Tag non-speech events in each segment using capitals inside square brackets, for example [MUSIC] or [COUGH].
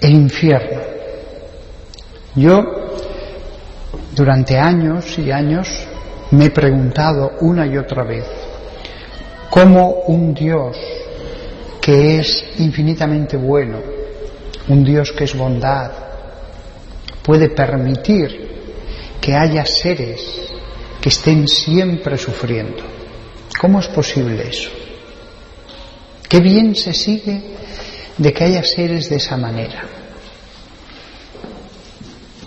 El infierno. Yo, durante años y años, me he preguntado una y otra vez cómo un Dios que es infinitamente bueno, un Dios que es bondad, puede permitir que haya seres que estén siempre sufriendo. ¿Cómo es posible eso? Qué bien se sigue de que haya seres de esa manera.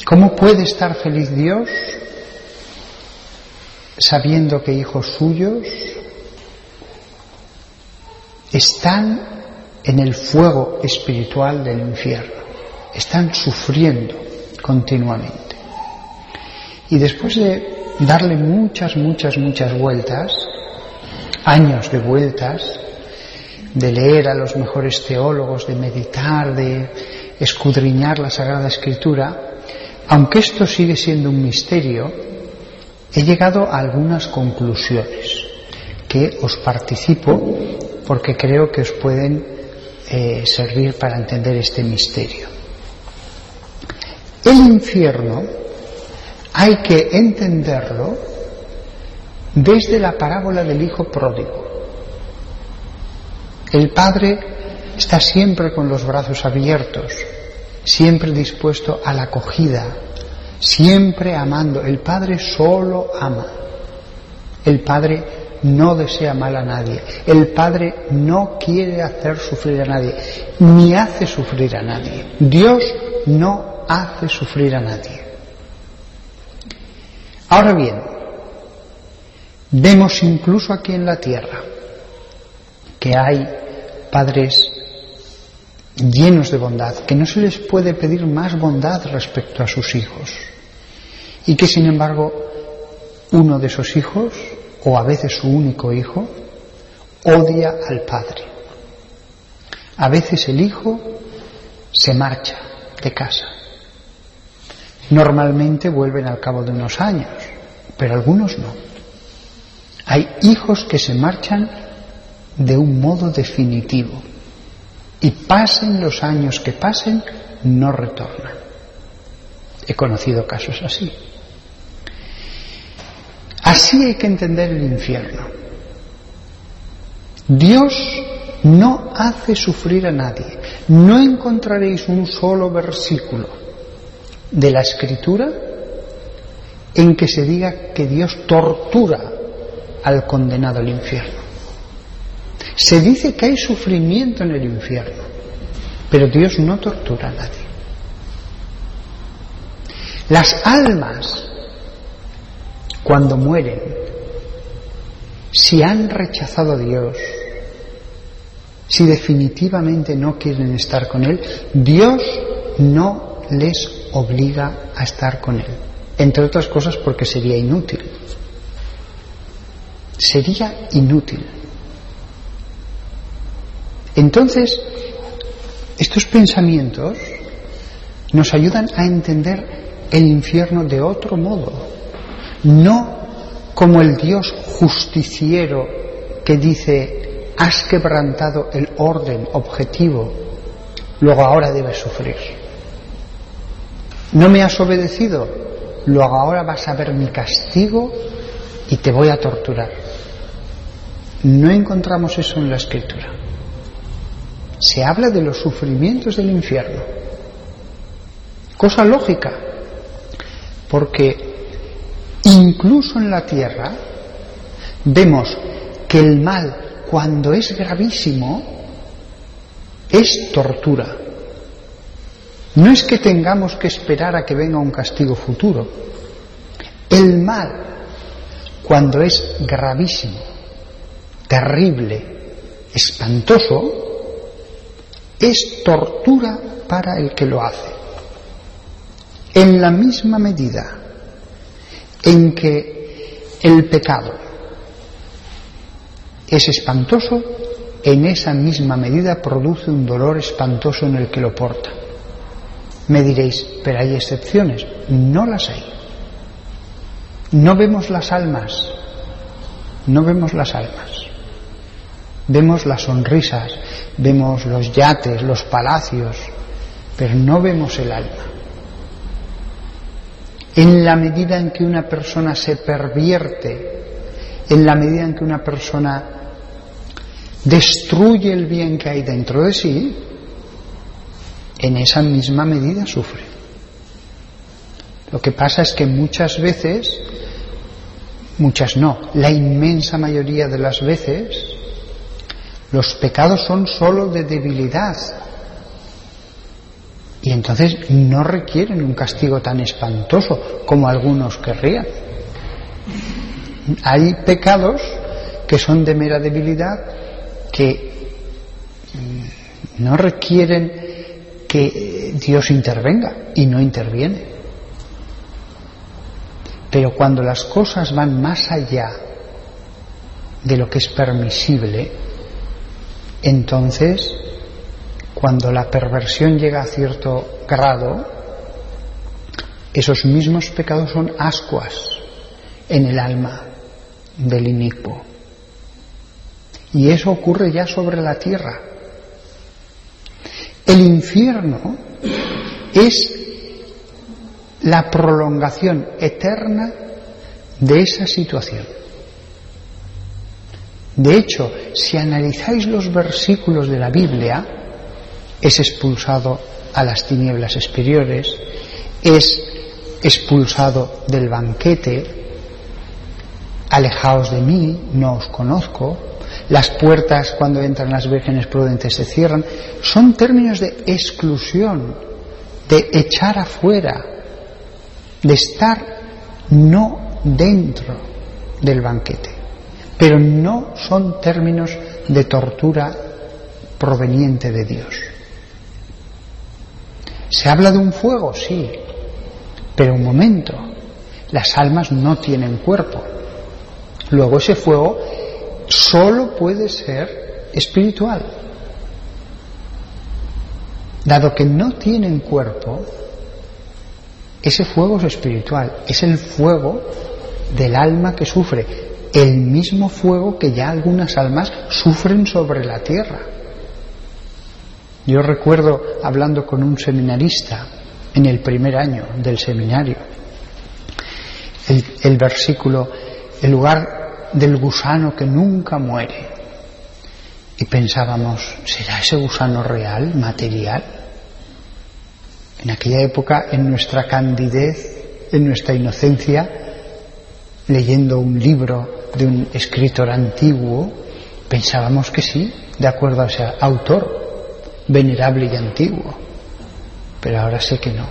¿Cómo puede estar feliz Dios sabiendo que hijos suyos están en el fuego espiritual del infierno, están sufriendo continuamente. Y después de darle muchas, muchas, muchas vueltas, años de vueltas, de leer a los mejores teólogos, de meditar, de escudriñar la Sagrada Escritura, aunque esto sigue siendo un misterio, he llegado a algunas conclusiones que os participo porque creo que os pueden eh, servir para entender este misterio. El infierno hay que entenderlo desde la parábola del hijo pródigo. El padre está siempre con los brazos abiertos, siempre dispuesto a la acogida, siempre amando. El padre solo ama. El padre no desea mal a nadie. El Padre no quiere hacer sufrir a nadie, ni hace sufrir a nadie. Dios no hace sufrir a nadie. Ahora bien, vemos incluso aquí en la tierra que hay padres llenos de bondad, que no se les puede pedir más bondad respecto a sus hijos, y que sin embargo uno de esos hijos o a veces su único hijo, odia al padre. A veces el hijo se marcha de casa. Normalmente vuelven al cabo de unos años, pero algunos no. Hay hijos que se marchan de un modo definitivo y pasen los años que pasen, no retornan. He conocido casos así. Así hay que entender el infierno. Dios no hace sufrir a nadie. No encontraréis un solo versículo de la escritura en que se diga que Dios tortura al condenado al infierno. Se dice que hay sufrimiento en el infierno, pero Dios no tortura a nadie. Las almas cuando mueren, si han rechazado a Dios, si definitivamente no quieren estar con Él, Dios no les obliga a estar con Él. Entre otras cosas porque sería inútil. Sería inútil. Entonces, estos pensamientos nos ayudan a entender el infierno de otro modo no como el Dios justiciero que dice, has quebrantado el orden objetivo, luego ahora debes sufrir. No me has obedecido, luego ahora vas a ver mi castigo y te voy a torturar. No encontramos eso en la escritura. Se habla de los sufrimientos del infierno. Cosa lógica, porque Incluso en la tierra vemos que el mal, cuando es gravísimo, es tortura. No es que tengamos que esperar a que venga un castigo futuro. El mal, cuando es gravísimo, terrible, espantoso, es tortura para el que lo hace. En la misma medida en que el pecado es espantoso, en esa misma medida produce un dolor espantoso en el que lo porta. Me diréis, pero hay excepciones. No las hay. No vemos las almas, no vemos las almas. Vemos las sonrisas, vemos los yates, los palacios, pero no vemos el alma. En la medida en que una persona se pervierte, en la medida en que una persona destruye el bien que hay dentro de sí, en esa misma medida sufre. Lo que pasa es que muchas veces, muchas no, la inmensa mayoría de las veces, los pecados son sólo de debilidad. Y entonces no requieren un castigo tan espantoso como algunos querrían. Hay pecados que son de mera debilidad que mm, no requieren que Dios intervenga y no interviene. Pero cuando las cosas van más allá de lo que es permisible, entonces, cuando la perversión llega a cierto grado, esos mismos pecados son ascuas en el alma del inicuo. Y eso ocurre ya sobre la tierra. El infierno es la prolongación eterna de esa situación. De hecho, si analizáis los versículos de la Biblia, es expulsado a las tinieblas exteriores, es expulsado del banquete, alejaos de mí, no os conozco, las puertas cuando entran las vírgenes prudentes se cierran, son términos de exclusión, de echar afuera, de estar no dentro del banquete. Pero no son términos de tortura proveniente de Dios. ¿Se habla de un fuego? Sí. Pero un momento, las almas no tienen cuerpo. Luego ese fuego solo puede ser espiritual. Dado que no tienen cuerpo, ese fuego es espiritual, es el fuego del alma que sufre, el mismo fuego que ya algunas almas sufren sobre la tierra. Yo recuerdo hablando con un seminarista en el primer año del seminario, el, versículo, el lugar del gusano que nunca muere. Y pensábamos, ¿será ese gusano real, material? En aquella época, en nuestra candidez, en nuestra inocencia, leyendo un libro de un escritor antiguo, pensábamos que sí, de acuerdo a ese autor, venerable y antiguo. Pero ahora sé que no,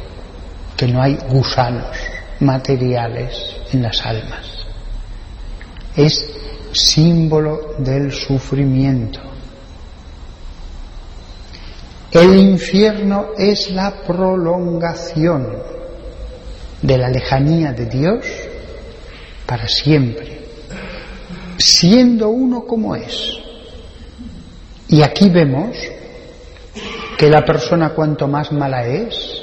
que no hay gusanos materiales en las almas es símbolo del sufrimiento. El infierno es la prolongación de la lejanía de Dios para siempre, siendo uno como es. Y aquí vemos que la persona cuanto más mala es,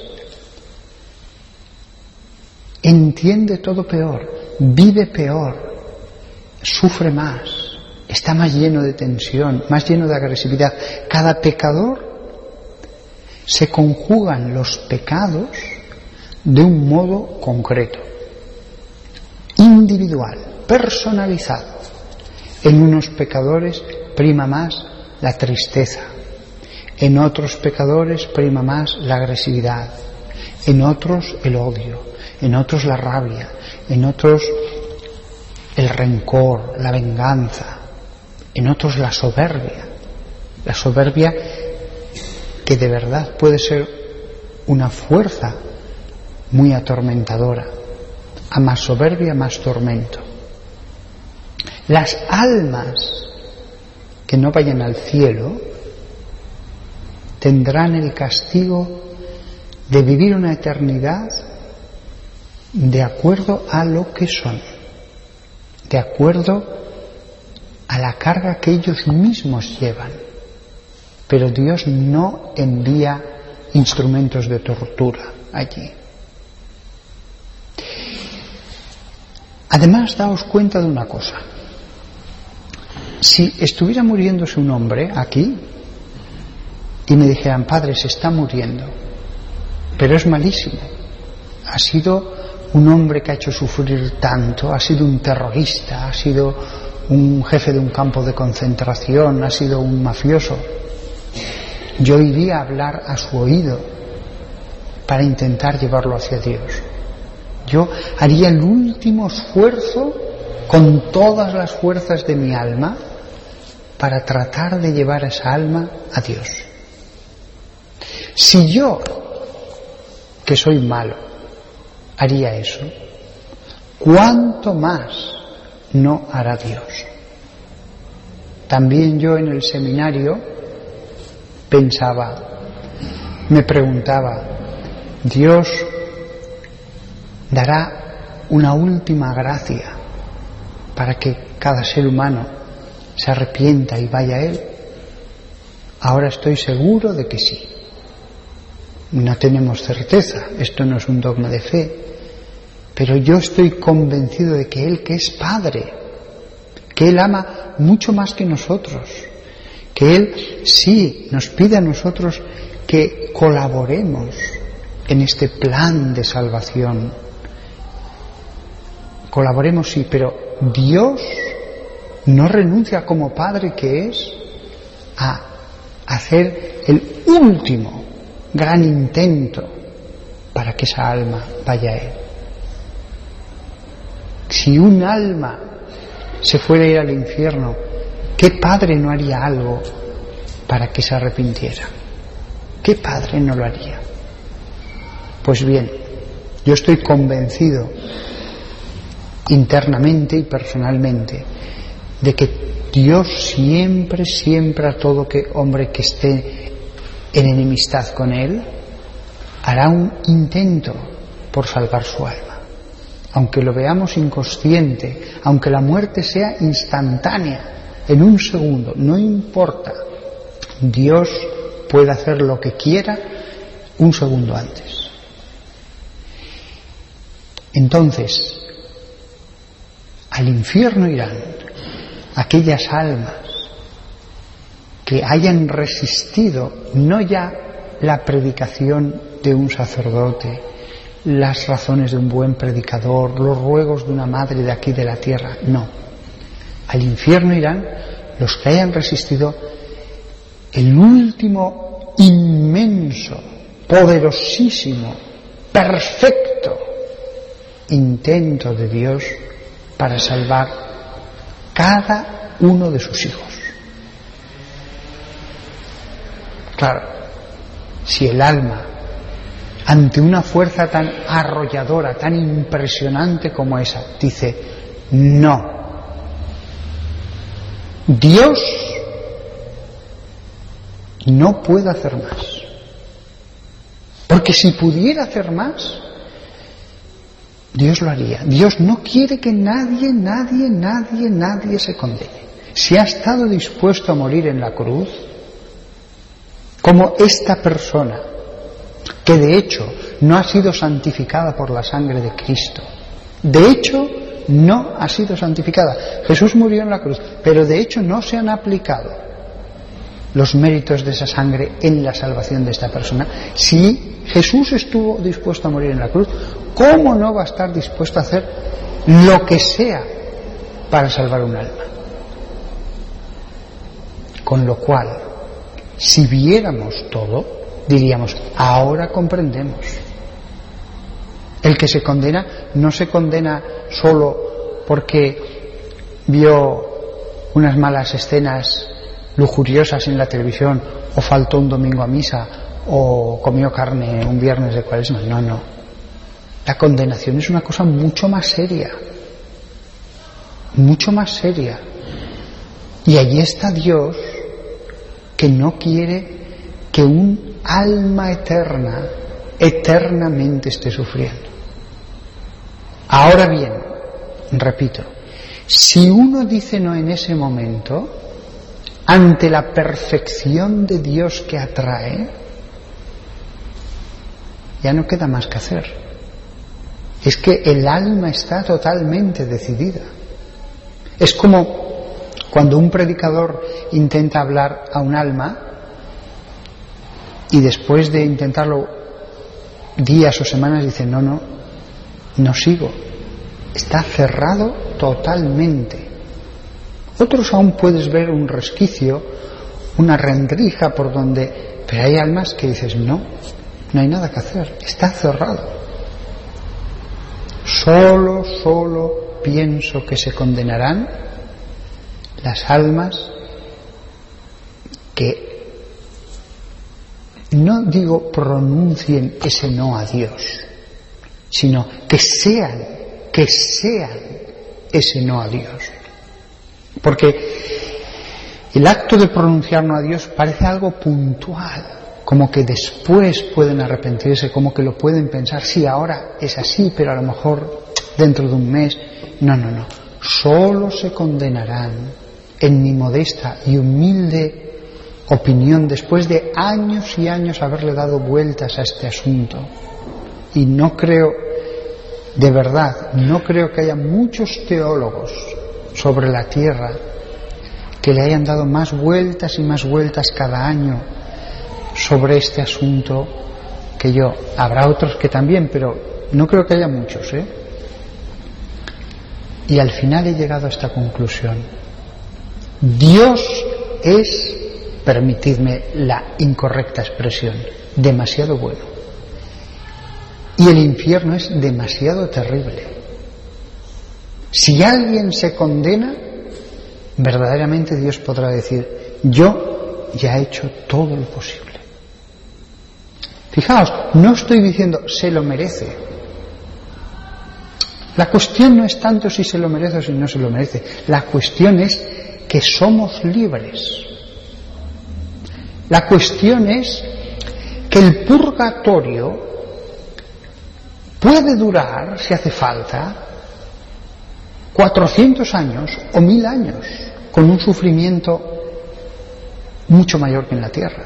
entiende todo peor, vive peor, sufre más, está más lleno de tensión, más lleno de agresividad. Cada pecador se conjugan los pecados de un modo concreto, individual, personalizado. En unos pecadores prima más la tristeza, en otros pecadores prima más la agresividad, en otros el odio, en otros la rabia, en otros el rencor, la venganza, en otros la soberbia, la soberbia que de verdad puede ser una fuerza muy atormentadora, a más soberbia más tormento. Las almas que no vayan al cielo tendrán el castigo de vivir una eternidad de acuerdo a lo que son de acuerdo a la carga que ellos mismos llevan. Pero Dios no envía instrumentos de tortura allí. Además, daos cuenta de una cosa. Si estuviera muriéndose un hombre aquí y me dijeran, padre, se está muriendo, pero es malísimo. Ha sido un hombre que ha hecho sufrir tanto, ha sido un terrorista, ha sido un jefe de un campo de concentración, ha sido un mafioso. Yo iría a hablar a su oído para intentar llevarlo hacia Dios. Yo haría el último esfuerzo con todas las fuerzas de mi alma para tratar de llevar esa alma a Dios. Si yo, que soy malo, haría eso, ¿cuánto más no hará Dios? También yo en el seminario pensaba, me preguntaba, Dios dará una última gracia para que cada ser humano se arrepienta y vaya a Él? Ahora estoy seguro de que sí. No tenemos certeza, esto no es un dogma de fe, pero yo estoy convencido de que Él, que es Padre, que Él ama mucho más que nosotros, que Él sí nos pide a nosotros que colaboremos en este plan de salvación. Colaboremos, sí, pero Dios no renuncia como Padre que es a hacer el último gran intento para que esa alma vaya a Él. Si un alma se fuera a ir al infierno, ¿qué padre no haría algo para que se arrepintiera? ¿Qué padre no lo haría? Pues bien, yo estoy convencido internamente y personalmente de que Dios siempre, siempre a todo hombre que esté en enemistad con Él, hará un intento por salvar su alma. Aunque lo veamos inconsciente, aunque la muerte sea instantánea, en un segundo, no importa, Dios puede hacer lo que quiera un segundo antes. Entonces, al infierno irán aquellas almas que hayan resistido no ya la predicación de un sacerdote, las razones de un buen predicador, los ruegos de una madre de aquí de la tierra, no. Al infierno irán los que hayan resistido el último inmenso, poderosísimo, perfecto intento de Dios para salvar cada uno de sus hijos. Claro, si el alma, ante una fuerza tan arrolladora, tan impresionante como esa, dice, no, Dios no puede hacer más. Porque si pudiera hacer más, Dios lo haría. Dios no quiere que nadie, nadie, nadie, nadie se condene. Si ha estado dispuesto a morir en la cruz, como esta persona, que de hecho no ha sido santificada por la sangre de Cristo, de hecho no ha sido santificada. Jesús murió en la cruz, pero de hecho no se han aplicado los méritos de esa sangre en la salvación de esta persona. Si Jesús estuvo dispuesto a morir en la cruz, ¿cómo no va a estar dispuesto a hacer lo que sea para salvar un alma? Con lo cual, si viéramos todo, diríamos, ahora comprendemos. El que se condena no se condena solo porque vio unas malas escenas lujuriosas en la televisión o faltó un domingo a misa o comió carne un viernes de cuaresma. No, no. La condenación es una cosa mucho más seria, mucho más seria. Y allí está Dios que no quiere que un alma eterna eternamente esté sufriendo. Ahora bien, repito, si uno dice no en ese momento, ante la perfección de Dios que atrae, ya no queda más que hacer es que el alma está totalmente decidida. Es como cuando un predicador intenta hablar a un alma y después de intentarlo días o semanas dice, no, no, no sigo. Está cerrado totalmente. Otros aún puedes ver un resquicio, una rendrija por donde, pero hay almas que dices, no, no hay nada que hacer, está cerrado. Solo, solo pienso que se condenarán las almas que no digo pronuncien ese no a Dios, sino que sean, que sean ese no a Dios. Porque el acto de pronunciar no a Dios parece algo puntual, como que después pueden arrepentirse, como que lo pueden pensar, sí, ahora es así, pero a lo mejor dentro de un mes. No, no, no. Solo se condenarán en mi modesta y humilde opinión después de años y años haberle dado vueltas a este asunto. Y no creo, de verdad, no creo que haya muchos teólogos sobre la tierra que le hayan dado más vueltas y más vueltas cada año sobre este asunto que yo. Habrá otros que también, pero no creo que haya muchos, ¿eh? Y al final he llegado a esta conclusión. Dios es, permitidme la incorrecta expresión, demasiado bueno. Y el infierno es demasiado terrible. Si alguien se condena, verdaderamente Dios podrá decir, yo ya he hecho todo lo posible. Fijaos, no estoy diciendo se lo merece. La cuestión no es tanto si se lo merece o si no se lo merece. La cuestión es que somos libres. La cuestión es que el purgatorio puede durar, si hace falta, 400 años o mil años, con un sufrimiento mucho mayor que en la tierra.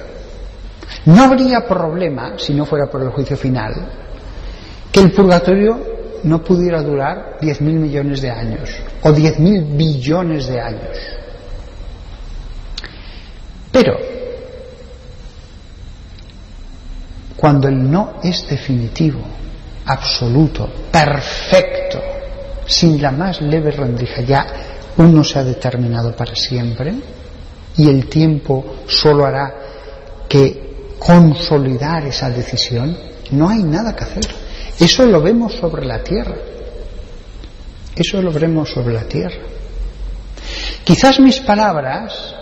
No habría problema, si no fuera por el juicio final, que el purgatorio no pudiera durar 10.000 millones de años o 10.000 billones de años. Pero, cuando el no es definitivo, absoluto, perfecto, sin la más leve rendija, ya uno se ha determinado para siempre y el tiempo solo hará que consolidar esa decisión, no hay nada que hacer. Eso lo vemos sobre la tierra. Eso lo veremos sobre la tierra. Quizás mis palabras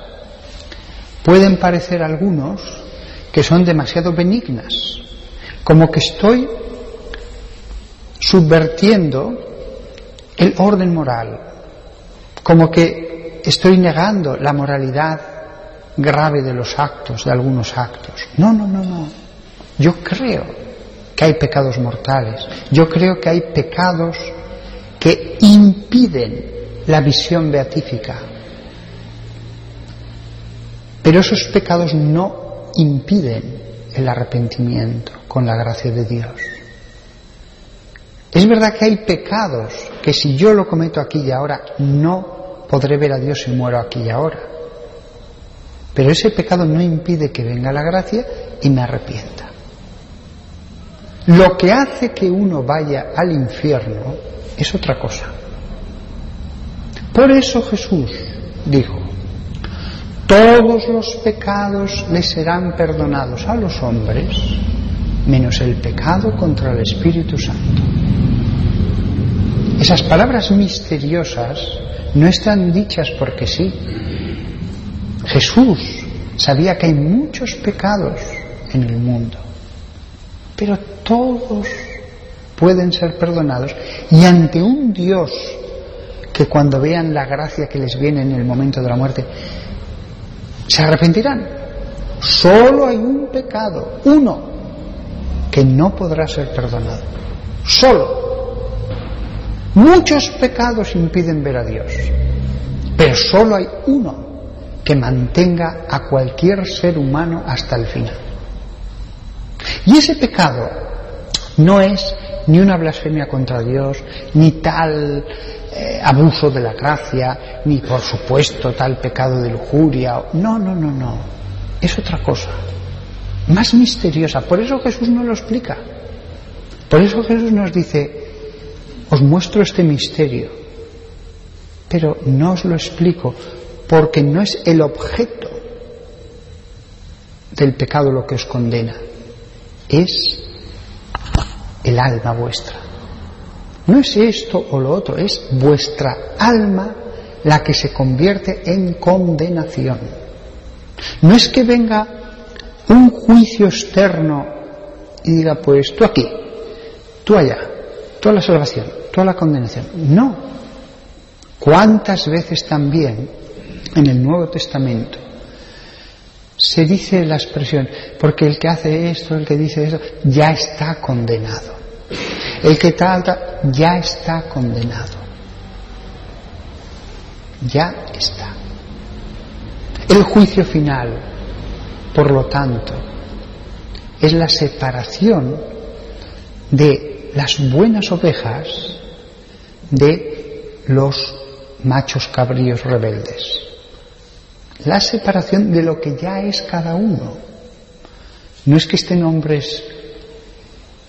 pueden parecer a algunos que son demasiado benignas, como que estoy subvertiendo el orden moral, como que estoy negando la moralidad grave de los actos, de algunos actos. No, no, no, no. Yo creo que hay pecados mortales. Yo creo que hay pecados que impiden la visión beatífica. Pero esos pecados no impiden el arrepentimiento con la gracia de Dios. Es verdad que hay pecados que si yo lo cometo aquí y ahora no podré ver a Dios si muero aquí y ahora. Pero ese pecado no impide que venga la gracia y me arrepienta. Lo que hace que uno vaya al infierno es otra cosa. Por eso Jesús dijo, todos los pecados le serán perdonados a los hombres, menos el pecado contra el Espíritu Santo. Esas palabras misteriosas no están dichas porque sí. Jesús sabía que hay muchos pecados en el mundo pero todos pueden ser perdonados y ante un Dios que cuando vean la gracia que les viene en el momento de la muerte, se arrepentirán. Solo hay un pecado, uno, que no podrá ser perdonado. Solo. Muchos pecados impiden ver a Dios, pero solo hay uno que mantenga a cualquier ser humano hasta el final. Y ese pecado no es ni una blasfemia contra Dios, ni tal eh, abuso de la gracia, ni por supuesto tal pecado de lujuria. No, no, no, no. Es otra cosa. Más misteriosa. Por eso Jesús no lo explica. Por eso Jesús nos dice, os muestro este misterio, pero no os lo explico, porque no es el objeto del pecado lo que os condena, es el alma vuestra. No es esto o lo otro, es vuestra alma la que se convierte en condenación. No es que venga un juicio externo y diga, pues tú aquí, tú allá, tú a la salvación, tú a la condenación. No. ¿Cuántas veces también en el Nuevo Testamento se dice la expresión, porque el que hace esto, el que dice eso, ya está condenado? El que tal, ya está condenado. Ya está. El juicio final, por lo tanto, es la separación de las buenas ovejas de los machos cabríos rebeldes. La separación de lo que ya es cada uno. No es que estén hombres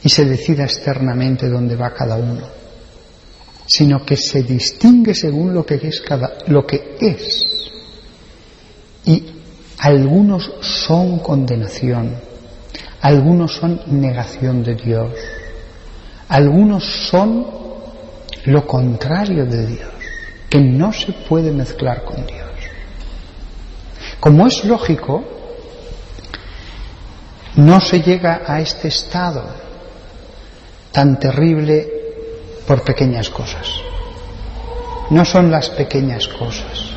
y se decida externamente dónde va cada uno, sino que se distingue según lo que es cada lo que es. Algunos son condenación, algunos son negación de Dios, algunos son lo contrario de Dios, que no se puede mezclar con Dios. Como es lógico, no se llega a este estado tan terrible por pequeñas cosas. No son las pequeñas cosas.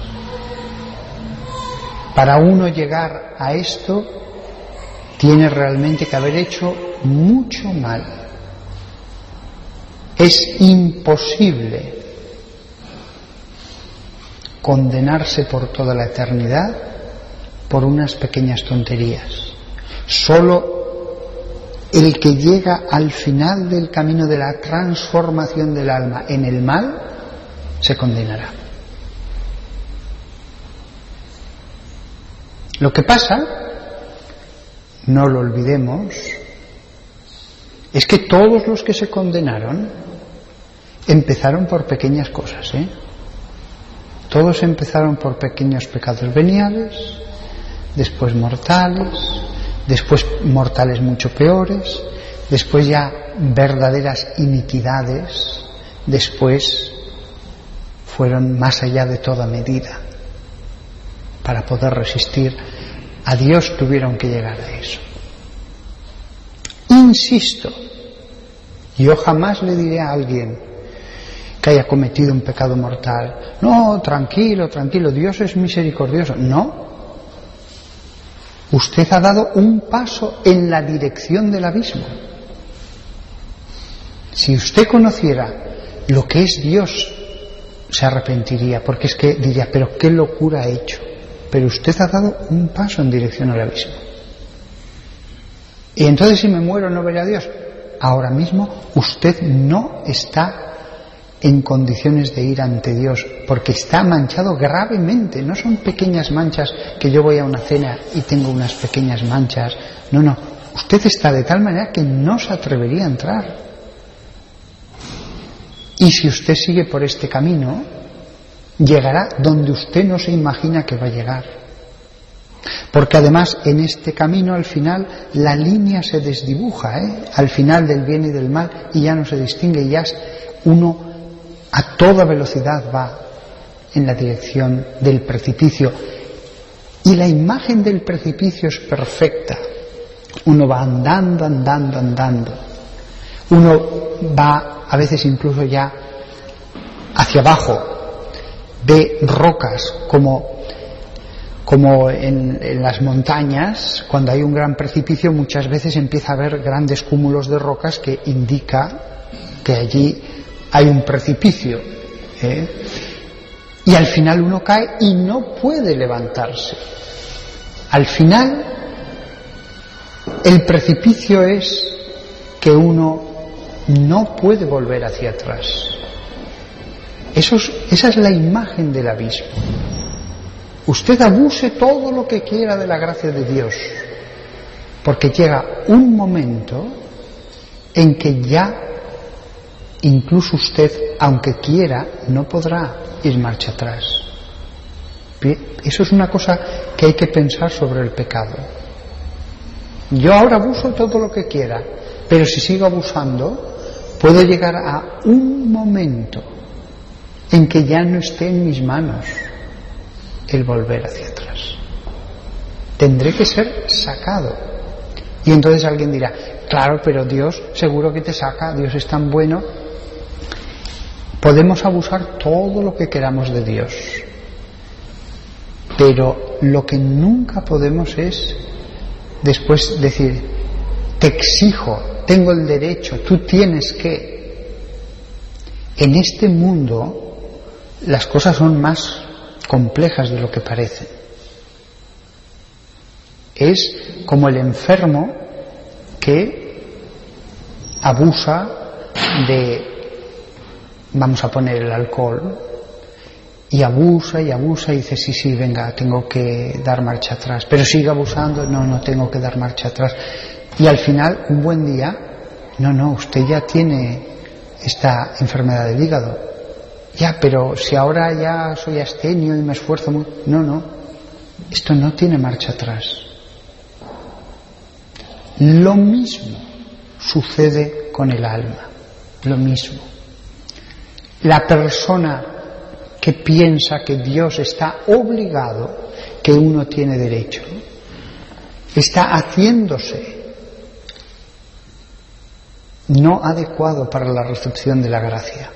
Para uno llegar a esto, tiene realmente que haber hecho mucho mal. Es imposible condenarse por toda la eternidad por unas pequeñas tonterías. Solo el que llega al final del camino de la transformación del alma en el mal, se condenará. Lo que pasa, no lo olvidemos, es que todos los que se condenaron empezaron por pequeñas cosas, ¿eh? Todos empezaron por pequeños pecados veniales, después mortales, después mortales mucho peores, después ya verdaderas iniquidades, después fueron más allá de toda medida. Para poder resistir a Dios tuvieron que llegar a eso. Insisto, yo jamás le diré a alguien que haya cometido un pecado mortal, no, tranquilo, tranquilo, Dios es misericordioso. No, usted ha dado un paso en la dirección del abismo. Si usted conociera lo que es Dios, se arrepentiría, porque es que diría, pero qué locura ha hecho. Pero usted ha dado un paso en dirección al abismo. Y entonces si me muero no veré a Dios. Ahora mismo usted no está en condiciones de ir ante Dios, porque está manchado gravemente. No son pequeñas manchas que yo voy a una cena y tengo unas pequeñas manchas. No, no. Usted está de tal manera que no se atrevería a entrar. Y si usted sigue por este camino, llegará donde usted no se imagina que va a llegar. Porque además en este camino al final la línea se desdibuja, ¿eh? al final del bien y del mal, y ya no se distingue, y ya uno a toda velocidad va en la dirección del precipicio. Y la imagen del precipicio es perfecta. Uno va andando, andando, andando. Uno va a veces incluso ya hacia abajo. Ve rocas como, como en, en las montañas, cuando hay un gran precipicio, muchas veces empieza a haber grandes cúmulos de rocas que indica que allí hay un precipicio. ¿eh? Y al final uno cae y no puede levantarse. Al final, el precipicio es que uno no puede volver hacia atrás. Eso esa es la imagen del abismo. Usted abuse todo lo que quiera de la gracia de Dios, porque llega un momento en que ya incluso usted, aunque quiera, no podrá ir marcha atrás. Eso es una cosa que hay que pensar sobre el pecado. Yo ahora abuso todo lo que quiera, pero si sigo abusando, puedo llegar a un momento en que ya no esté en mis manos el volver hacia atrás. Tendré que ser sacado. Y entonces alguien dirá, claro, pero Dios seguro que te saca, Dios es tan bueno. Podemos abusar todo lo que queramos de Dios, pero lo que nunca podemos es después decir, te exijo, tengo el derecho, tú tienes que. En este mundo las cosas son más complejas de lo que parecen. Es como el enfermo que abusa de, vamos a poner el alcohol, y abusa y abusa y dice, sí, sí, venga, tengo que dar marcha atrás, pero sigue abusando, no, no tengo que dar marcha atrás. Y al final, un buen día, no, no, usted ya tiene esta enfermedad del hígado. Ya, pero si ahora ya soy astenio y me esfuerzo mucho. No, no, esto no tiene marcha atrás. Lo mismo sucede con el alma, lo mismo. La persona que piensa que Dios está obligado, que uno tiene derecho, está haciéndose no adecuado para la recepción de la gracia.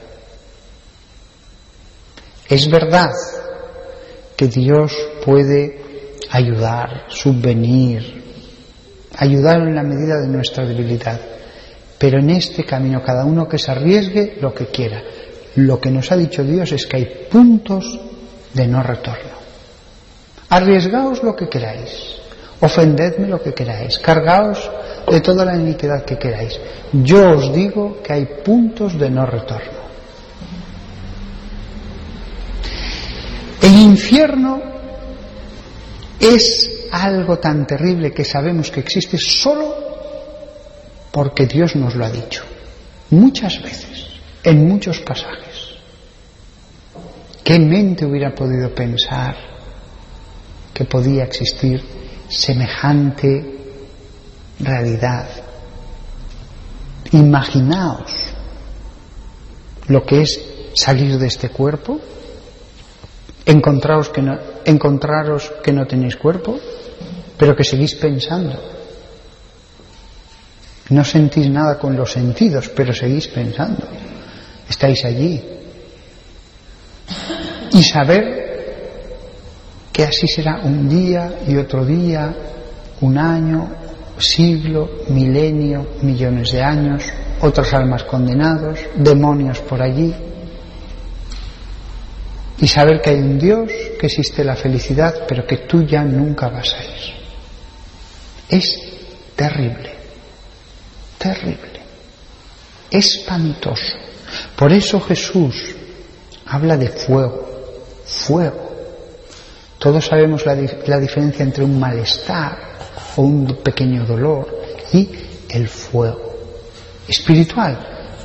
Es verdad que Dios puede ayudar, subvenir, ayudar en la medida de nuestra debilidad, pero en este camino cada uno que se arriesgue lo que quiera. Lo que nos ha dicho Dios es que hay puntos de no retorno. Arriesgaos lo que queráis, ofendedme lo que queráis, cargaos de toda la iniquidad que queráis. Yo os digo que hay puntos de no retorno. El infierno es algo tan terrible que sabemos que existe solo porque Dios nos lo ha dicho. Muchas veces, en muchos pasajes. ¿Qué mente hubiera podido pensar que podía existir semejante realidad. Imaginaos lo que es salir de este cuerpo, encontraros que no, encontraros que no tenéis cuerpo, pero que seguís pensando. No sentís nada con los sentidos, pero seguís pensando. Estáis allí. Y saber que así será un día y otro día, un año, siglo, milenio, millones de años, otras almas condenados, demonios por allí. Y saber que hay un Dios, que existe la felicidad, pero que tú ya nunca vas a ir. Es terrible, terrible, espantoso. Por eso Jesús habla de fuego, fuego. Todos sabemos la, la diferencia entre un malestar o un pequeño dolor y el fuego espiritual.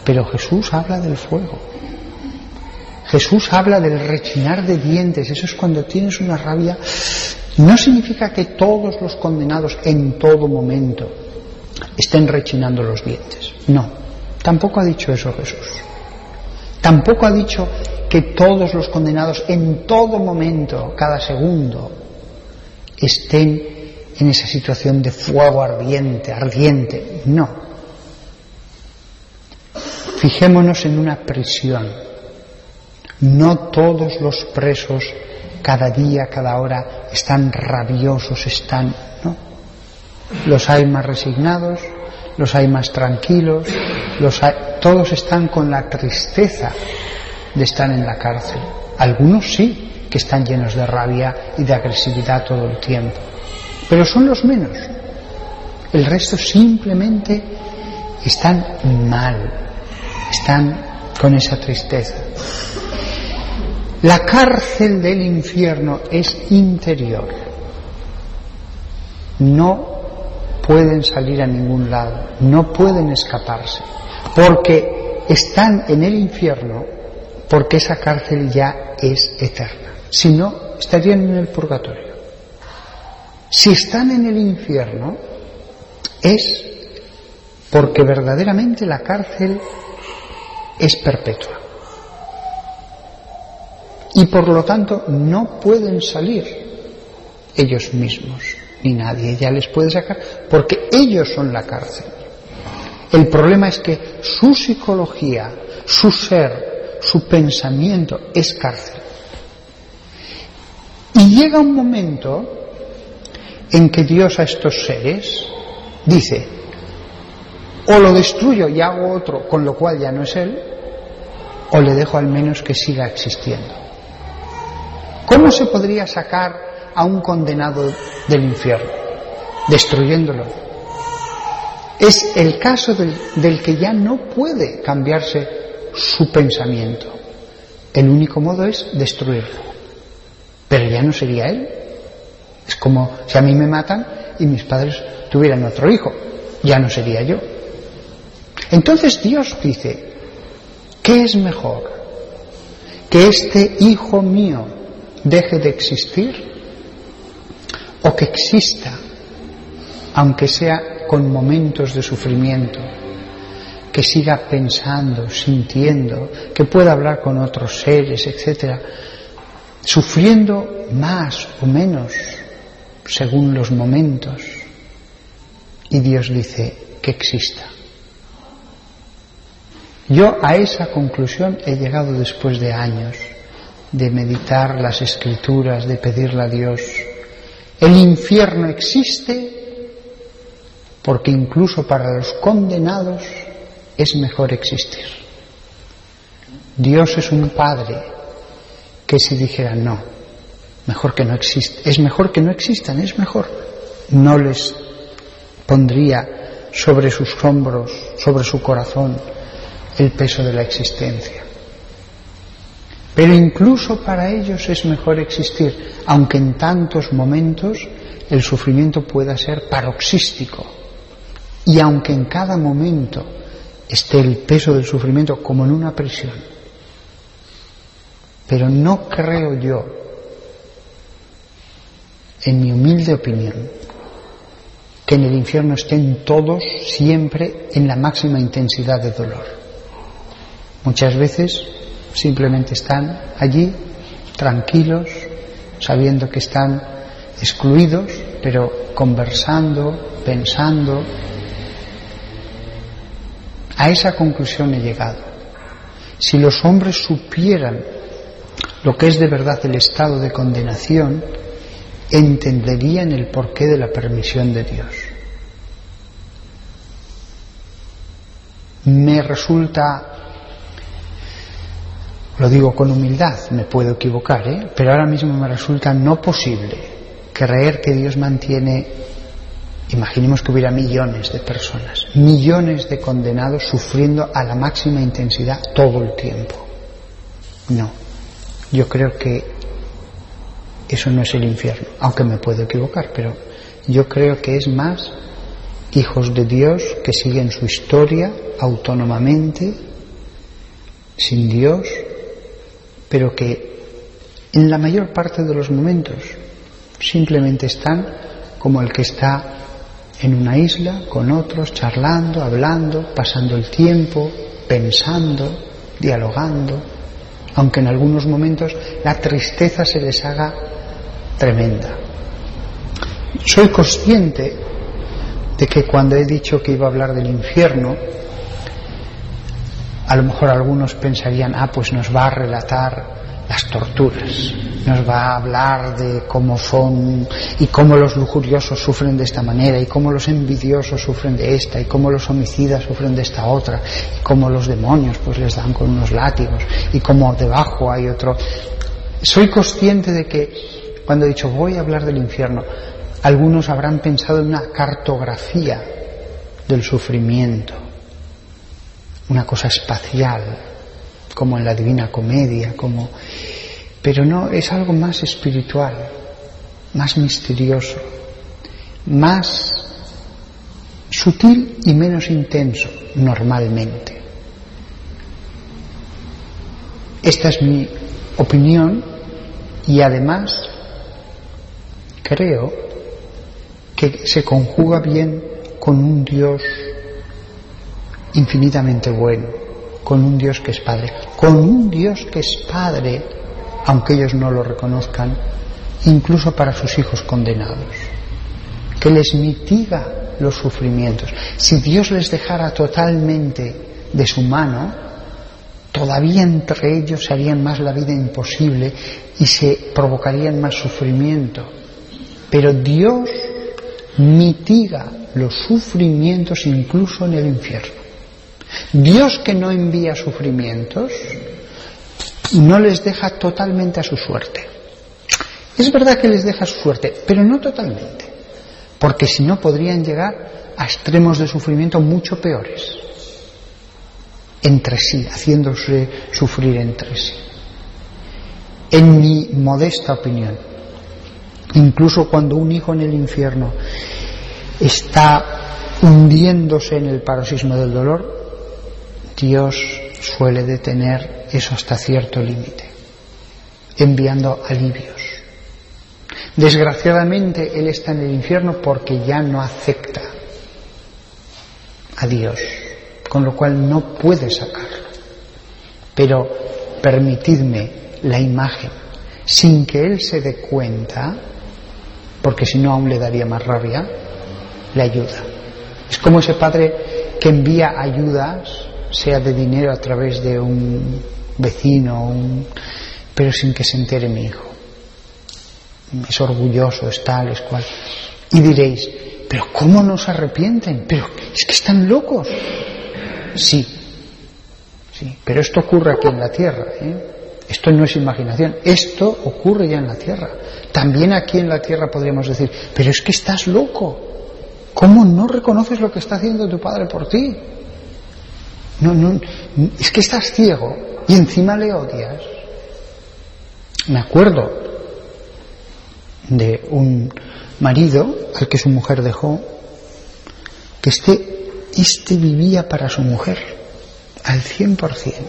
Pero Jesús habla del fuego. Jesús habla del rechinar de dientes. Eso es cuando tienes una rabia. No significa que todos los condenados en todo momento estén rechinando los dientes. No, tampoco ha dicho eso Jesús. Tampoco ha dicho que todos los condenados en todo momento, cada segundo, estén en esa situación de fuego ardiente, ardiente. No. Fijémonos en una prisión. No todos los presos cada día, cada hora están rabiosos, están, ¿no? Los hay más resignados, los hay más tranquilos, los todos están con la tristeza de estar en la cárcel. Algunos sí, que están llenos de rabia y de agresividad todo el tiempo pero son los menos. El resto simplemente están mal, están con esa tristeza. La cárcel del infierno es interior, no pueden salir a ningún lado, no pueden escaparse, porque están en el infierno, porque esa cárcel ya es eterna. Si no, estarían en el purgatorio. Si están en el infierno, es porque verdaderamente la cárcel es perpetua. Y por lo tanto no pueden salir ellos mismos, ni nadie ya les puede sacar, porque ellos son la cárcel. El problema es que su psicología, su ser, su pensamiento es cárcel. Y llega un momento en que Dios a estos seres dice, o lo destruyo y hago otro, con lo cual ya no es Él, o le dejo al menos que siga existiendo. ¿Cómo se podría sacar a un condenado del infierno? Destruyéndolo. Es el caso del, que ya no puede cambiarse su pensamiento. El único modo es destruirlo. Pero ya no sería él. Es como si a mí me matan y mis padres tuvieran otro hijo. Ya no sería yo. Entonces Dios dice, ¿qué es mejor? ¿Que este hijo mío deje de existir? ¿O que exista, aunque sea con momentos de sufrimiento? que siga pensando, sintiendo, que pueda hablar con otros seres, etcétera, sufriendo más o menos según los momentos. Y Dios dice que exista. Yo a esa conclusión he llegado después de años de meditar las escrituras, de pedirle a Dios. El infierno existe porque incluso para los condenados es mejor existir. Dios es un Padre que si dijera no, mejor que no existe, es mejor que no existan, es mejor, no les pondría sobre sus hombros, sobre su corazón, el peso de la existencia. Pero incluso para ellos es mejor existir, aunque en tantos momentos el sufrimiento pueda ser paroxístico. Y aunque en cada momento esté el peso del sufrimiento como en una prisión. Pero no creo yo, en mi humilde opinión, que en el infierno estén todos siempre en la máxima intensidad de dolor. Muchas veces simplemente están allí tranquilos, sabiendo que están excluidos, pero conversando, pensando. A esa conclusión he llegado. Si los hombres supieran lo que es de verdad el estado de condenación, entenderían el porqué de la permisión de Dios. Me resulta lo digo con humildad, me puedo equivocar, ¿eh? pero ahora mismo me resulta no posible creer que Dios mantiene, imaginemos que hubiera millones de personas, millones de condenados sufriendo a la máxima intensidad todo el tiempo. No, yo creo que eso no es el infierno, aunque me puedo equivocar, pero yo creo que es más hijos de Dios que siguen su historia autónomamente, sin Dios, pero que en la mayor parte de los momentos simplemente están como el que está en una isla con otros, charlando, hablando, pasando el tiempo, pensando, dialogando, aunque en algunos momentos la tristeza se les haga tremenda. Soy consciente de que cuando he dicho que iba a hablar del infierno, a lo mejor algunos pensarían, ah, pues nos va a relatar las torturas, nos va a hablar de cómo son y cómo los lujuriosos sufren de esta manera y cómo los envidiosos sufren de esta y cómo los homicidas sufren de esta otra y cómo los demonios pues les dan con unos látigos y cómo debajo hay otro. Soy consciente de que cuando he dicho voy a hablar del infierno, algunos habrán pensado en una cartografía del sufrimiento una cosa espacial, como en la Divina Comedia, como pero no es algo más espiritual, más misterioso, más sutil y menos intenso normalmente. Esta es mi opinión y además creo que se conjuga bien con un Dios infinitamente bueno, con un Dios que es Padre, con un Dios que es Padre, aunque ellos no lo reconozcan, incluso para sus hijos condenados, que les mitiga los sufrimientos. Si Dios les dejara totalmente de su mano, todavía entre ellos se harían más la vida imposible y se provocarían más sufrimiento. Pero Dios mitiga los sufrimientos incluso en el infierno. Dios que no envía sufrimientos no les deja totalmente a su suerte. Es verdad que les deja su suerte, pero no totalmente, porque si no podrían llegar a extremos de sufrimiento mucho peores entre sí, haciéndose sufrir entre sí. En mi modesta opinión, incluso cuando un hijo en el infierno está hundiéndose en el paroxismo del dolor, Dios suele detener eso hasta cierto límite, enviando alivios. Desgraciadamente Él está en el infierno porque ya no acepta a Dios, con lo cual no puede sacarlo. Pero permitidme la imagen, sin que Él se dé cuenta, porque si no aún le daría más rabia, le ayuda. Es como ese padre que envía ayudas sea de dinero a través de un vecino, pero sin que se entere mi hijo. Es orgulloso, es tal, es cual. Y diréis, pero ¿cómo no se arrepienten? Pero es que están locos. Sí, sí, pero esto ocurre aquí en la tierra. ¿eh? Esto no es imaginación, esto ocurre ya en la tierra. También aquí en la tierra podríamos decir, pero es que estás loco. ¿Cómo no reconoces lo que está haciendo tu padre por ti? No, no, es que estás ciego y encima le odias. Me acuerdo de un marido al que su mujer dejó, que este, este vivía para su mujer al cien por cien.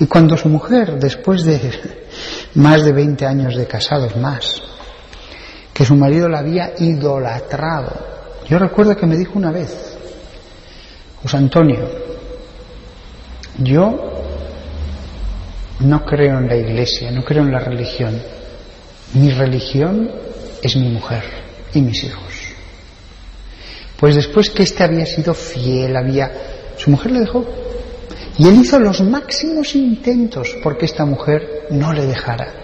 Y cuando su mujer, después de [LAUGHS] más de 20 años de casados, más, que su marido la había idolatrado, yo recuerdo que me dijo una vez, José Antonio, yo no creo en la iglesia, no creo en la religión. Mi religión es mi mujer y mis hijos. Pues después que éste había sido fiel, había... Su mujer le dejó. Y él hizo los máximos intentos porque esta mujer no le dejara.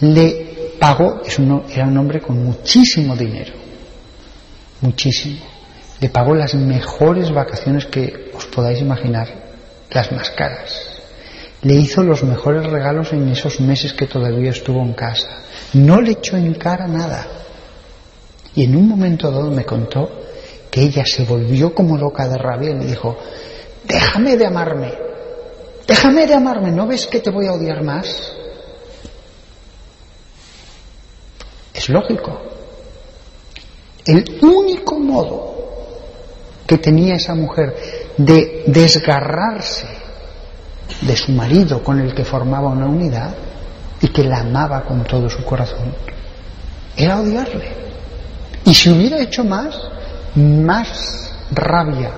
Le pagó, era un hombre con muchísimo dinero, muchísimo. Le pagó las mejores vacaciones que os podáis imaginar las más caras. Le hizo los mejores regalos en esos meses que todavía estuvo en casa. No le echó en cara nada. Y en un momento dado me contó que ella se volvió como loca de rabia y me dijo, déjame de amarme, déjame de amarme, ¿no ves que te voy a odiar más? Es lógico. El único modo que tenía esa mujer de desgarrarse de su marido con el que formaba una unidad y que la amaba con todo su corazón, era odiarle. Y si hubiera hecho más, más rabia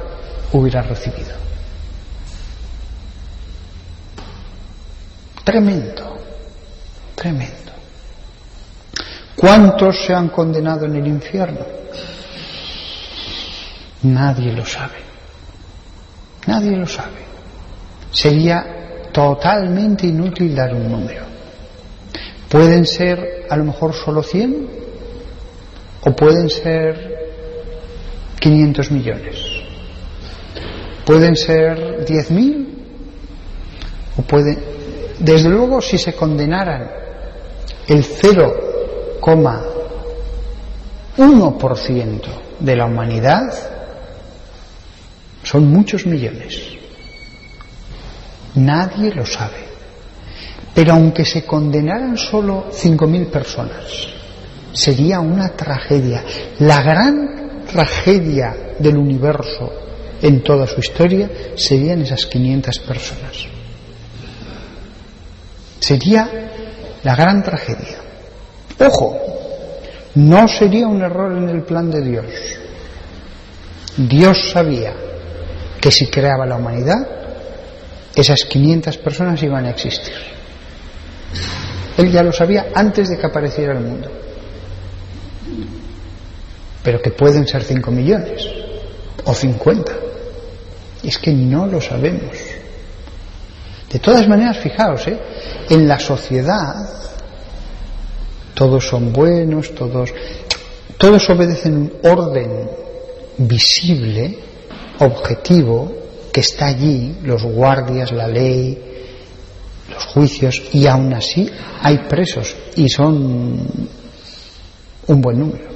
hubiera recibido. Tremendo, tremendo. ¿Cuántos se han condenado en el infierno? Nadie lo sabe. Nadie lo sabe. Sería totalmente inútil dar un número. Pueden ser a lo mejor solo 100 o pueden ser 500 millones. Pueden ser 10.000 o pueden... Desde luego, si se condenaran el 0,1% de la humanidad, son muchos millones. Nadie lo sabe. Pero aunque se condenaran solo 5.000 personas, sería una tragedia. La gran tragedia del universo en toda su historia serían esas 500 personas. Sería la gran tragedia. Ojo, no sería un error en el plan de Dios. Dios sabía que si creaba la humanidad, esas 500 personas iban a existir. Él ya lo sabía antes de que apareciera el mundo. Pero que pueden ser 5 millones o 50. Es que no lo sabemos. De todas maneras, fijaos, ¿eh? en la sociedad todos son buenos, todos, todos obedecen un orden visible, objetivo, que está allí, los guardias, la ley, los juicios, y aún así hay presos y son un buen número,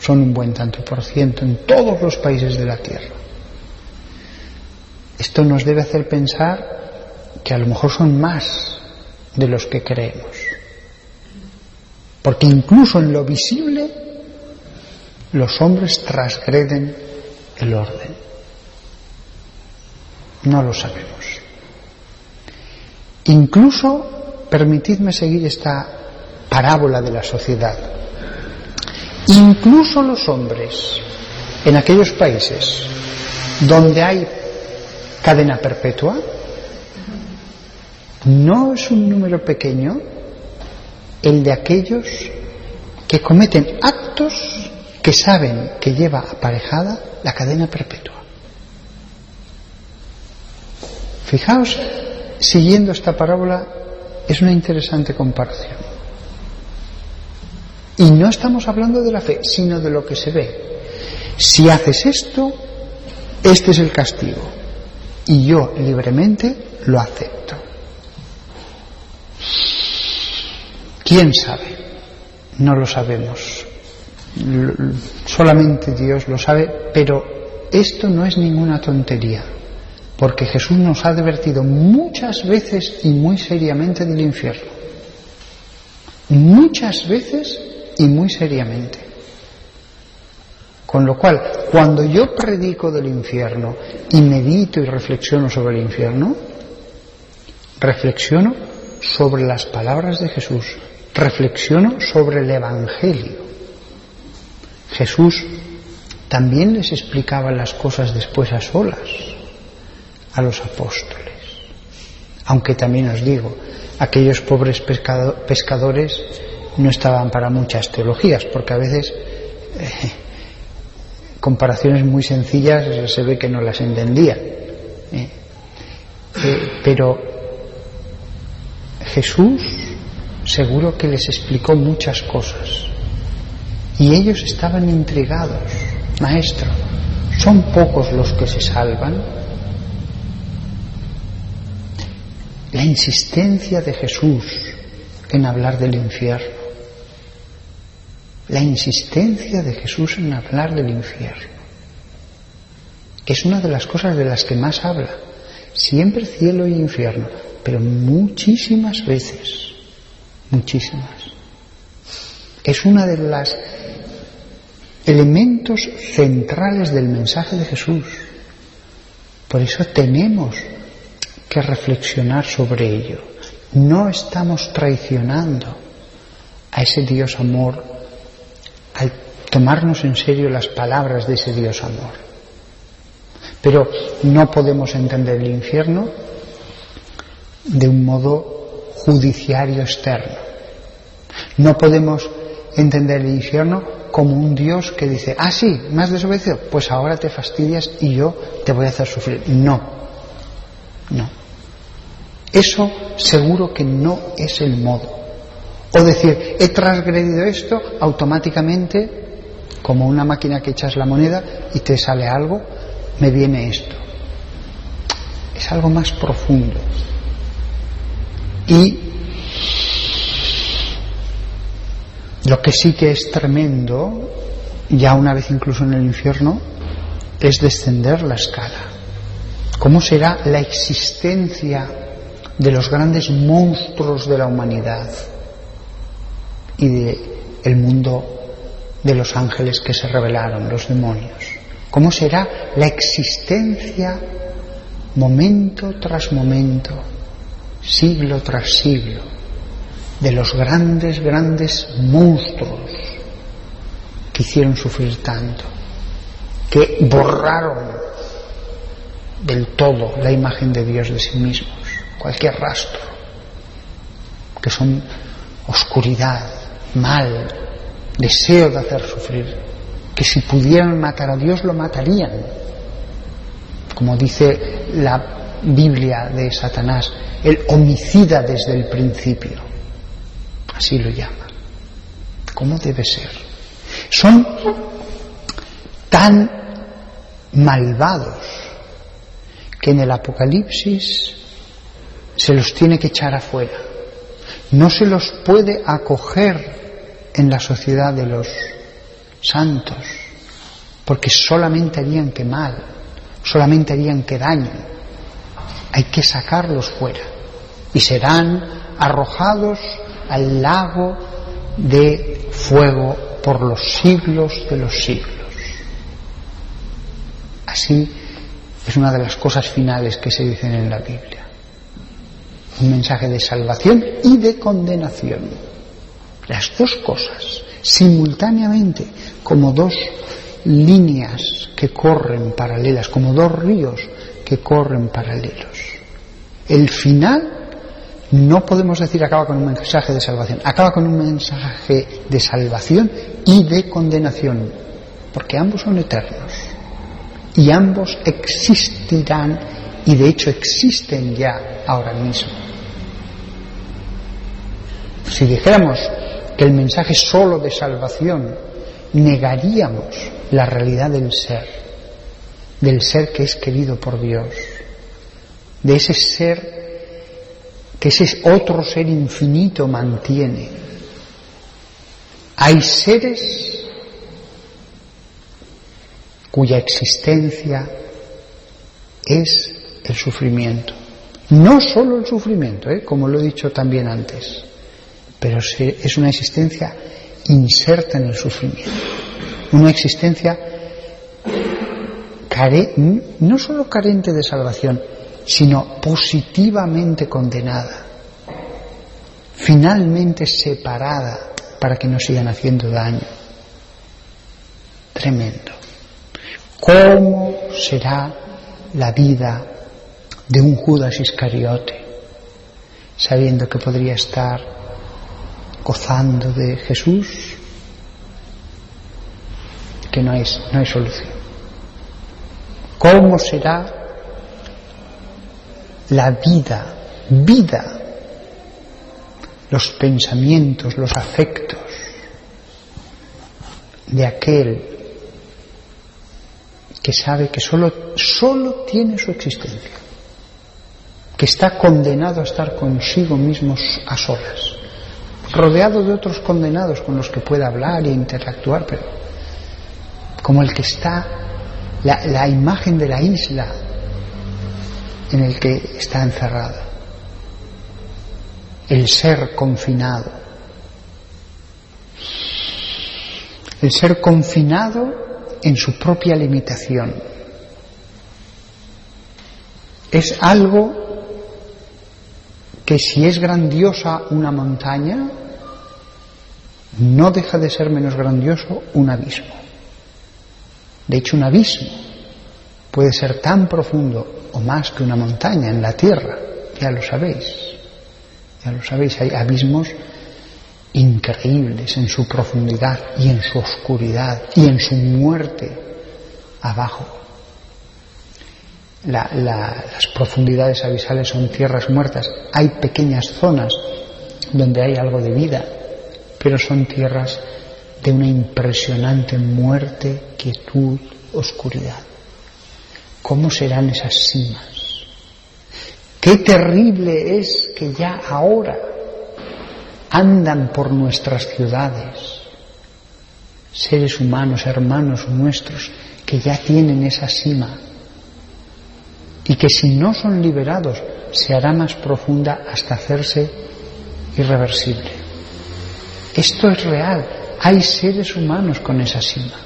son un buen tanto por ciento en todos los países de la Tierra. Esto nos debe hacer pensar que a lo mejor son más de los que creemos. Porque incluso en lo visible los hombres transgreden el orden. No lo sabemos. Incluso, permitidme seguir esta parábola de la sociedad, incluso los hombres en aquellos países donde hay cadena perpetua, no es un número pequeño el de aquellos que cometen actos que saben que lleva aparejada la cadena perpetua. Fijaos, siguiendo esta parábola, es una interesante comparación. Y no estamos hablando de la fe, sino de lo que se ve. Si haces esto, este es el castigo. Y yo libremente lo acepto. ¿Quién sabe? No lo sabemos. Solamente Dios lo sabe, pero esto no es ninguna tontería, porque Jesús nos ha advertido muchas veces y muy seriamente del infierno. Muchas veces y muy seriamente. Con lo cual, cuando yo predico del infierno y medito y reflexiono sobre el infierno, reflexiono sobre las palabras de Jesús, reflexiono sobre el Evangelio. Jesús también les explicaba las cosas después a solas a los apóstoles. Aunque también os digo, aquellos pobres pescadores no estaban para muchas teologías, porque a veces eh, comparaciones muy sencillas se ve que no las entendían. ¿eh? Eh, pero Jesús seguro que les explicó muchas cosas. Y ellos estaban intrigados. Maestro, ¿son pocos los que se salvan? La insistencia de Jesús en hablar del infierno. La insistencia de Jesús en hablar del infierno. Es una de las cosas de las que más habla. Siempre cielo y infierno, pero muchísimas veces muchísimas. Es uno de los elementos centrales del mensaje de Jesús. Por eso tenemos que reflexionar sobre ello. No estamos traicionando a ese Dios amor al tomarnos en serio las palabras de ese Dios amor. Pero no podemos entender el infierno de un modo judiciario externo. No podemos entender el infierno como un Dios que dice, ah, sí, me desobedecido, pues ahora te fastidias y yo te voy a hacer sufrir. No, no. Eso seguro que no es el modo. O decir, he transgredido esto, automáticamente, como una máquina que echas la moneda y te sale algo, me viene esto. Es algo más profundo. Y lo que sí que es tremendo, ya una vez incluso en el infierno, es descender la escala. ¿Cómo será la existencia de los grandes monstruos de la humanidad y del mundo de los ángeles que se rebelaron, los demonios? ¿Cómo será la existencia momento tras momento, siglo tras siglo, de los grandes, grandes monstruos que hicieron sufrir tanto, que borraron del todo la imagen de Dios de sí mismos, cualquier rastro, que son oscuridad, mal, deseo de hacer sufrir, que si pudieran matar a Dios lo matarían, como dice la Biblia de Satanás, el homicida desde el principio, así lo llama. ¿Cómo debe ser? Son tan malvados que en el Apocalipsis se los tiene que echar afuera. No se los puede acoger en la sociedad de los santos, porque solamente harían que mal, solamente harían que daño. Hay que sacarlos fuera y serán arrojados al lago de fuego por los siglos de los siglos. Así es una de las cosas finales que se dicen en la Biblia. Un mensaje de salvación y de condenación. Las dos cosas, simultáneamente, como dos líneas que corren paralelas, como dos ríos que corren paralelos. El final no podemos decir acaba con un mensaje de salvación, acaba con un mensaje de salvación y de condenación, porque ambos son eternos y ambos existirán y de hecho existen ya ahora mismo. Si dijéramos que el mensaje solo de salvación negaríamos la realidad del ser, del ser que es querido por Dios, de ese ser que ese otro ser infinito mantiene. Hay seres cuya existencia es el sufrimiento. No solo el sufrimiento, ¿eh? como lo he dicho también antes, pero es una existencia inserta en el sufrimiento. Una existencia no solo carente de salvación, sino positivamente condenada, finalmente separada para que no sigan haciendo daño. Tremendo. ¿Cómo será la vida de un Judas Iscariote, sabiendo que podría estar gozando de Jesús? Que no, es, no hay solución. ¿Cómo será la vida, vida, los pensamientos, los afectos de aquel que sabe que solo, solo tiene su existencia, que está condenado a estar consigo mismo a solas, rodeado de otros condenados con los que puede hablar e interactuar, pero como el que está, la, la imagen de la isla en el que está encerrado, el ser confinado, el ser confinado en su propia limitación. Es algo que si es grandiosa una montaña, no deja de ser menos grandioso un abismo. De hecho, un abismo puede ser tan profundo o más que una montaña en la tierra, ya lo sabéis. Ya lo sabéis, hay abismos increíbles en su profundidad y en su oscuridad y en su muerte abajo. Las profundidades abisales son tierras muertas. Hay pequeñas zonas donde hay algo de vida, pero son tierras de una impresionante muerte, quietud, oscuridad. ¿Cómo serán esas cimas? Qué terrible es que ya ahora andan por nuestras ciudades, seres humanos, hermanos nuestros, que ya tienen esa cima y que si no son liberados se hará más profunda hasta hacerse irreversible. Esto es real. hay seres humanos con esa sima.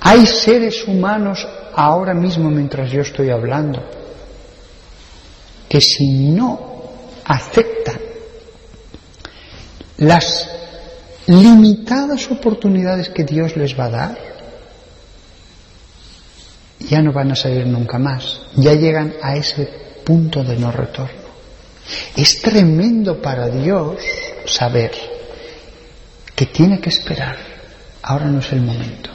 Hay seres humanos ahora mismo mientras yo estoy hablando que si no aceptan las limitadas oportunidades que Dios les va a dar, ya no van a salir nunca más, ya llegan a ese punto de no retorno. Es tremendo para Dios saber que tiene que esperar, ahora no es el momento,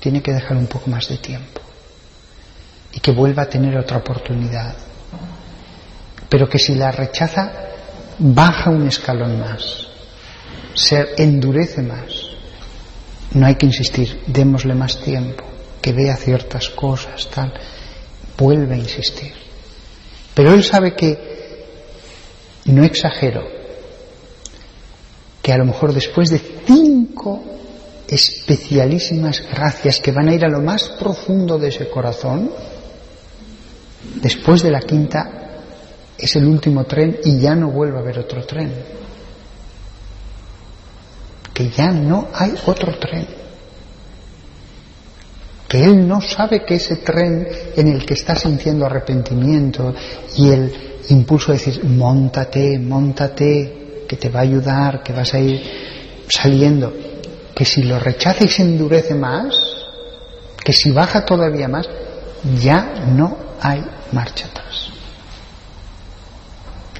tiene que dejar un poco más de tiempo y que vuelva a tener otra oportunidad, pero que si la rechaza, baja un escalón más se endurece más. No hay que insistir, démosle más tiempo, que vea ciertas cosas, tal. Vuelve a insistir. Pero él sabe que, no exagero, que a lo mejor después de cinco especialísimas gracias que van a ir a lo más profundo de ese corazón, después de la quinta es el último tren y ya no vuelve a haber otro tren que ya no hay otro tren, que él no sabe que ese tren en el que está sintiendo arrepentimiento y el impulso de decir, montate, montate, que te va a ayudar, que vas a ir saliendo, que si lo rechaza y se endurece más, que si baja todavía más, ya no hay marcha atrás.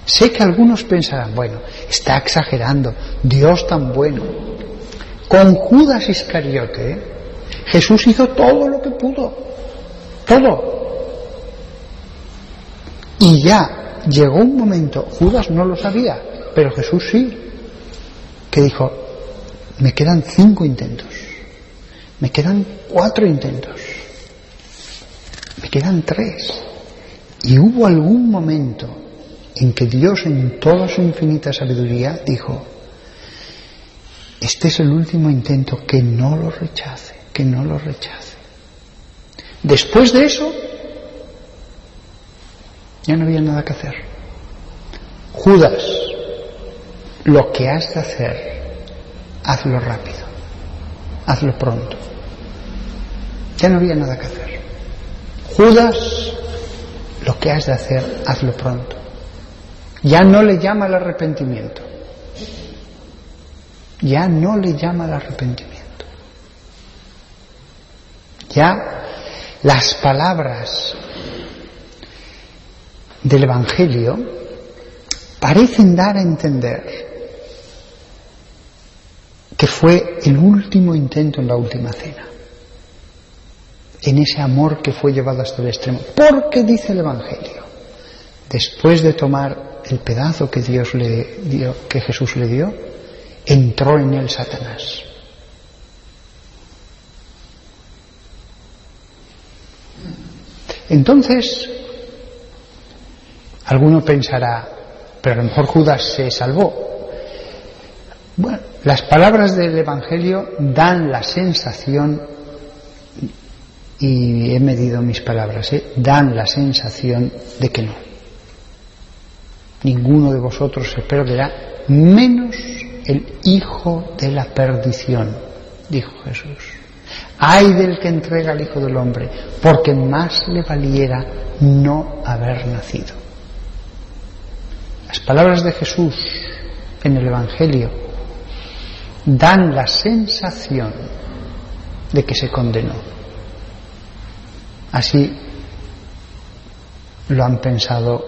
Sé que algunos pensarán, bueno, está exagerando, Dios tan bueno. Con Judas Iscariote, Jesús hizo todo lo que pudo, todo. Y ya llegó un momento, Judas no lo sabía, pero Jesús sí, que dijo, me quedan cinco intentos, me quedan cuatro intentos, me quedan tres. Y hubo algún momento en que Dios en toda su infinita sabiduría dijo, este es el último intento, que no lo rechace, que no lo rechace. Después de eso, ya no había nada que hacer. Judas, lo que has de hacer, hazlo rápido, hazlo pronto. Ya no había nada que hacer. Judas, lo que has de hacer, hazlo pronto. Ya no le llama al arrepentimiento. Ya no le llama al arrepentimiento. Ya las palabras del Evangelio parecen dar a entender que fue el último intento en la última cena, en ese amor que fue llevado hasta el extremo. Porque dice el Evangelio, después de tomar el pedazo que Dios le dio, que Jesús le dio, entró en él Satanás. Entonces, alguno pensará, pero a lo mejor Judas se salvó. Bueno, las palabras del Evangelio dan la sensación, y he medido mis palabras, ¿eh? dan la sensación de que no ninguno de vosotros se perderá, menos el Hijo de la perdición, dijo Jesús. Ay del que entrega al Hijo del Hombre, porque más le valiera no haber nacido. Las palabras de Jesús en el Evangelio dan la sensación de que se condenó. Así lo han pensado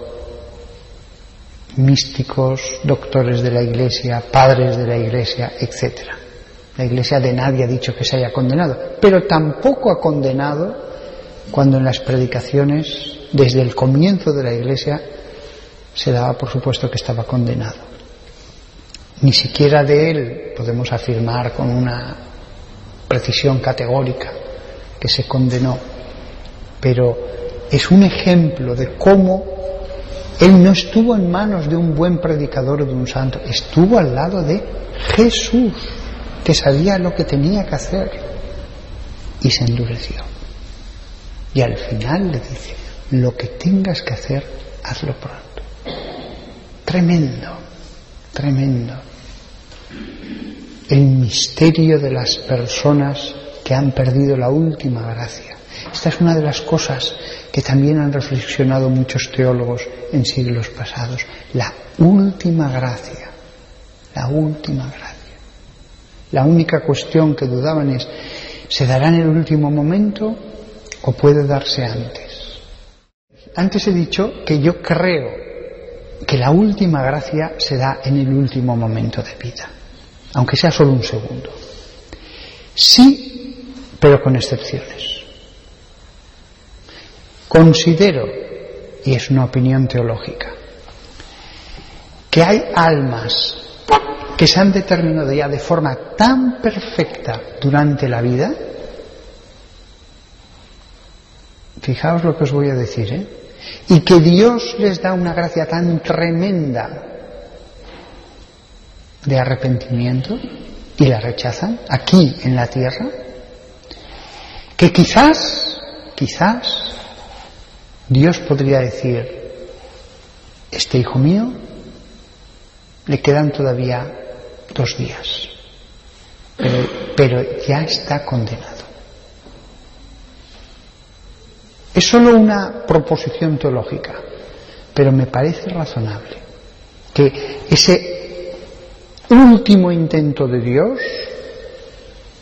místicos, doctores de la Iglesia, padres de la Iglesia, etc. La Iglesia de nadie ha dicho que se haya condenado, pero tampoco ha condenado cuando en las predicaciones, desde el comienzo de la Iglesia, se daba por supuesto que estaba condenado. Ni siquiera de él podemos afirmar con una precisión categórica que se condenó, pero es un ejemplo de cómo él no estuvo en manos de un buen predicador o de un santo, estuvo al lado de Jesús, que sabía lo que tenía que hacer y se endureció. Y al final le dice, lo que tengas que hacer, hazlo pronto. Tremendo, tremendo. el misterio de las personas que han perdido la última gracia. Esta es una de las cosas que también han reflexionado muchos teólogos en siglos pasados. La última gracia, la última gracia. La única cuestión que dudaban es, ¿se dará en el último momento o puede darse antes? Antes he dicho que yo creo que la última gracia se da en el último momento de vida, aunque sea solo un segundo. Sí, pero con excepciones. Considero, y es una opinión teológica, que hay almas que se han determinado ya de forma tan perfecta durante la vida, fijaos lo que os voy a decir, ¿eh? y que Dios les da una gracia tan tremenda de arrepentimiento y la rechazan aquí en la tierra, que quizás, quizás, Dios podría decir, este hijo mío le quedan todavía dos días. Pero, ya está condenado. Es solo una proposición teológica, pero me parece razonable que ese último intento de Dios,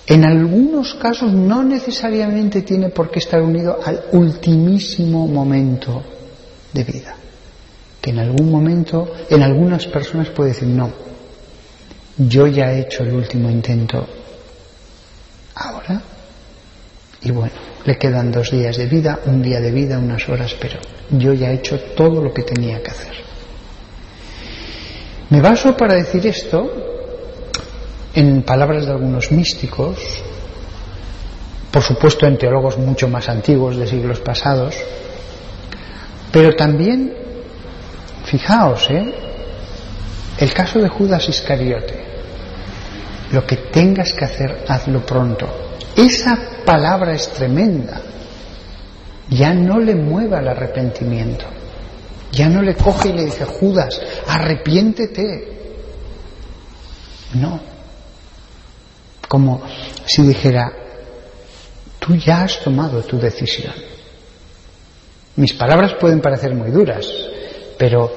en algunos casos no necesariamente tiene por qué estar unido al ultimísimo momento de vida. Que en algún momento, en algunas personas puede decir, no, yo ya he hecho el último intento ahora y bueno, le quedan dos días de vida, un día de vida, unas horas, pero yo ya he hecho todo lo que tenía que hacer. Me baso para decir esto en palabras de algunos místicos, por supuesto en teólogos mucho más antiguos de siglos pasados, pero también, fijaos, ¿eh? El caso de Judas Iscariote. Lo que tengas que hacer, hazlo pronto. Esa palabra es tremenda. Ya no le mueva el arrepentimiento. Ya no le coge y le dice, Judas, arrepiéntete. No. Como si dijera, tú ya has tomado tu decisión. Mis palabras pueden parecer muy duras, pero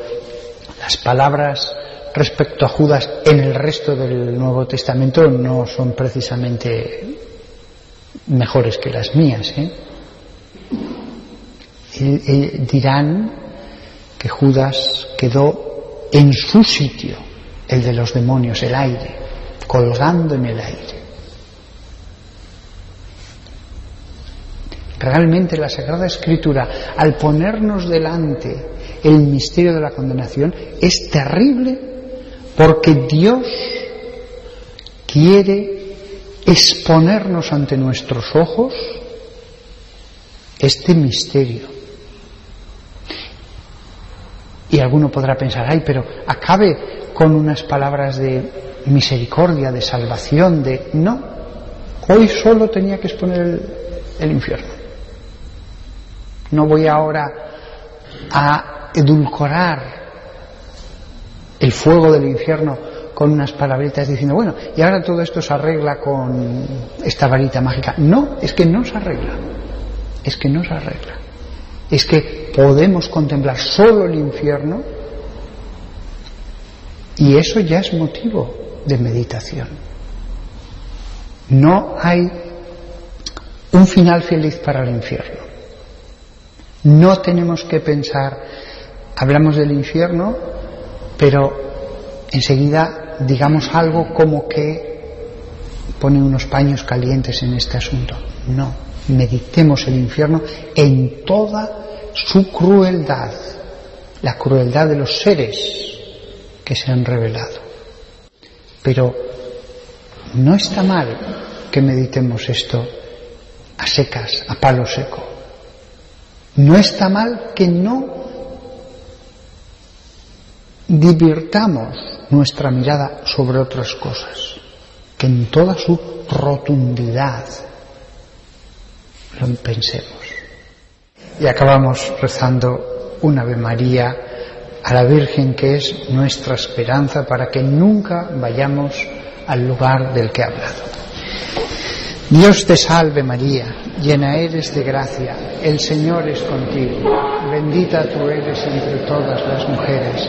las palabras respecto a Judas en el resto del Nuevo Testamento no son precisamente mejores que las mías. ¿eh? dirán que Judas quedó en su sitio, el de los demonios, el aire, colgando en el aire. Realmente la Sagrada Escritura, al ponernos delante el misterio de la condenación, es terrible porque Dios quiere exponernos ante nuestros ojos este misterio. Y alguno podrá pensar, ay, pero acabe con unas palabras de misericordia, de salvación, de... No, hoy solo tenía que exponer el, el infierno. No voy ahora a edulcorar el fuego del infierno con unas palabritas diciendo, bueno, y ahora todo esto se arregla con esta varita mágica. No, es que no se arregla. Es que no se arregla. Es que podemos contemplar solo el infierno y eso ya es motivo de meditación. No hay un final feliz para el infierno. No tenemos que pensar, hablamos del infierno pero enseguida digamos algo como que pone unos paños calientes en este asunto. No, meditemos el infierno en toda su crueldad, la crueldad de los seres que se han revelado. Pero no está mal que meditemos esto a secas, a palo seco. No está mal que no divirtamos nuestra mirada sobre otras cosas, que en toda su rotundidad lo pensemos. Y acabamos rezando un Ave María a la Virgen que es nuestra esperanza para que nunca vayamos al lugar del que he hablado. Dios te salve María, llena eres de gracia, el Señor es contigo, bendita tú eres entre todas las mujeres,